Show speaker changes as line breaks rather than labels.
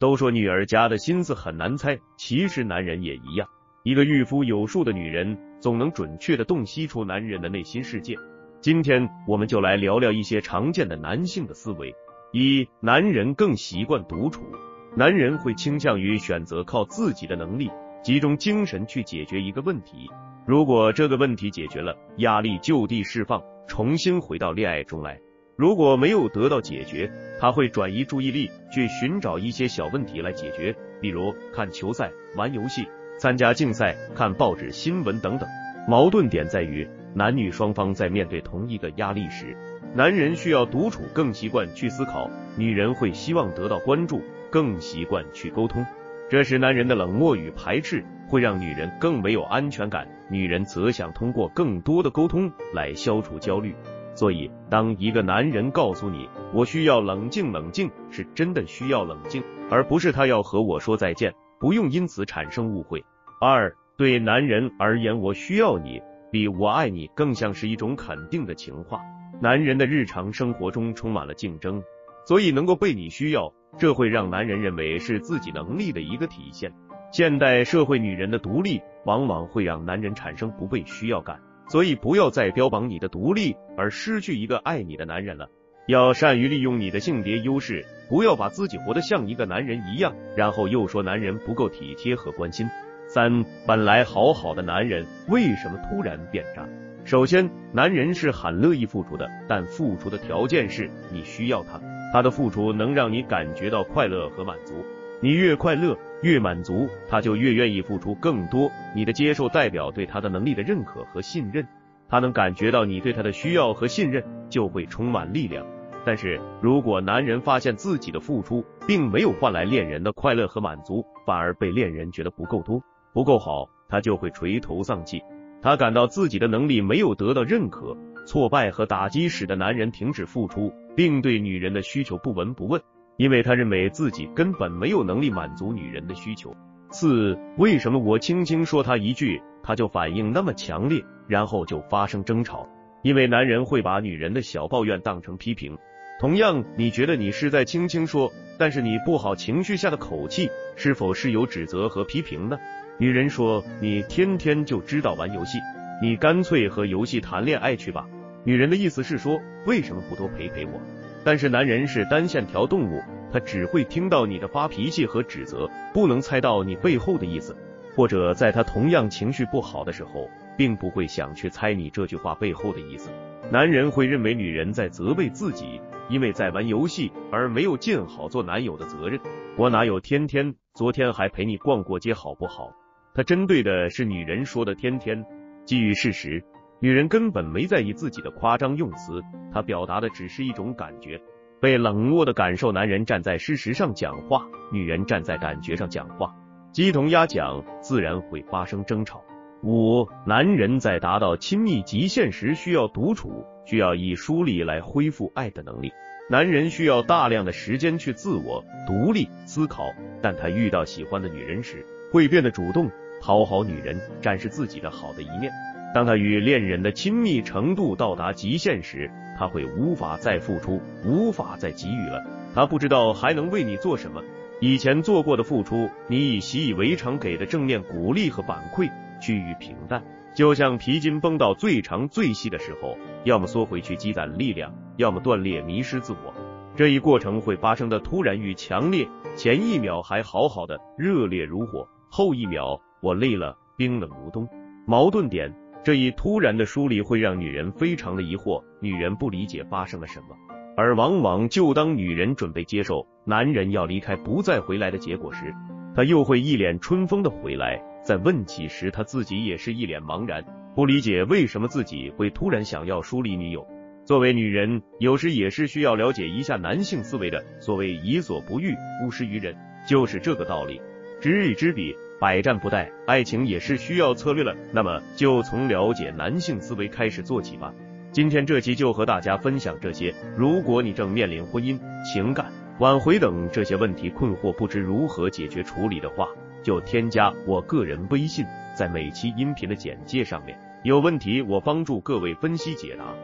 都说女儿家的心思很难猜，其实男人也一样。一个御夫有术的女人，总能准确的洞悉出男人的内心世界。今天我们就来聊聊一些常见的男性的思维。一、男人更习惯独处，男人会倾向于选择靠自己的能力，集中精神去解决一个问题。如果这个问题解决了，压力就地释放，重新回到恋爱中来。如果没有得到解决，他会转移注意力去寻找一些小问题来解决，比如看球赛、玩游戏、参加竞赛、看报纸新闻等等。矛盾点在于，男女双方在面对同一个压力时，男人需要独处，更习惯去思考；女人会希望得到关注，更习惯去沟通。这时，男人的冷漠与排斥会让女人更没有安全感，女人则想通过更多的沟通来消除焦虑。所以，当一个男人告诉你“我需要冷静冷静”，是真的需要冷静，而不是他要和我说再见，不用因此产生误会。二，对男人而言，“我需要你”比“我爱你”更像是一种肯定的情话。男人的日常生活中充满了竞争，所以能够被你需要，这会让男人认为是自己能力的一个体现。现代社会，女人的独立往往会让男人产生不被需要感。所以不要再标榜你的独立而失去一个爱你的男人了，要善于利用你的性别优势，不要把自己活得像一个男人一样，然后又说男人不够体贴和关心。三，本来好好的男人为什么突然变渣？首先，男人是很乐意付出的，但付出的条件是你需要他，他的付出能让你感觉到快乐和满足。你越快乐，越满足，他就越愿意付出更多。你的接受代表对他的能力的认可和信任，他能感觉到你对他的需要和信任，就会充满力量。但是如果男人发现自己的付出并没有换来恋人的快乐和满足，反而被恋人觉得不够多、不够好，他就会垂头丧气。他感到自己的能力没有得到认可，挫败和打击使得男人停止付出，并对女人的需求不闻不问。因为他认为自己根本没有能力满足女人的需求。四，为什么我轻轻说他一句，他就反应那么强烈，然后就发生争吵？因为男人会把女人的小抱怨当成批评。同样，你觉得你是在轻轻说，但是你不好情绪下的口气，是否是有指责和批评呢？女人说，你天天就知道玩游戏，你干脆和游戏谈恋爱去吧。女人的意思是说，为什么不多陪陪我？但是男人是单线条动物，他只会听到你的发脾气和指责，不能猜到你背后的意思，或者在他同样情绪不好的时候，并不会想去猜你这句话背后的意思。男人会认为女人在责备自己，因为在玩游戏而没有尽好做男友的责任。我哪有天天？昨天还陪你逛过街，好不好？他针对的是女人说的天天，基于事实。女人根本没在意自己的夸张用词，她表达的只是一种感觉，被冷落的感受。男人站在事实上讲话，女人站在感觉上讲话，鸡同鸭讲，自然会发生争吵。五，男人在达到亲密极限时需要独处，需要以疏离来恢复爱的能力。男人需要大量的时间去自我独立思考，但他遇到喜欢的女人时，会变得主动讨好女人，展示自己的好的一面。当他与恋人的亲密程度到达极限时，他会无法再付出，无法再给予了。他不知道还能为你做什么。以前做过的付出，你以习以为常给的正面鼓励和反馈趋于平淡，就像皮筋绷到最长最细的时候，要么缩回去积攒力量，要么断裂迷失自我。这一过程会发生的突然与强烈，前一秒还好好的热烈如火，后一秒我累了，冰冷如冬。矛盾点。这一突然的疏离会让女人非常的疑惑，女人不理解发生了什么，而往往就当女人准备接受男人要离开不再回来的结果时，她又会一脸春风的回来。在问起时，她自己也是一脸茫然，不理解为什么自己会突然想要疏离女友。作为女人，有时也是需要了解一下男性思维的。所谓己所不欲，勿施于人，就是这个道理。知己知彼。百战不殆，爱情也是需要策略了。那么就从了解男性思维开始做起吧。今天这期就和大家分享这些。如果你正面临婚姻、情感、挽回等这些问题困惑，不知如何解决处理的话，就添加我个人微信，在每期音频的简介上面。有问题我帮助各位分析解答。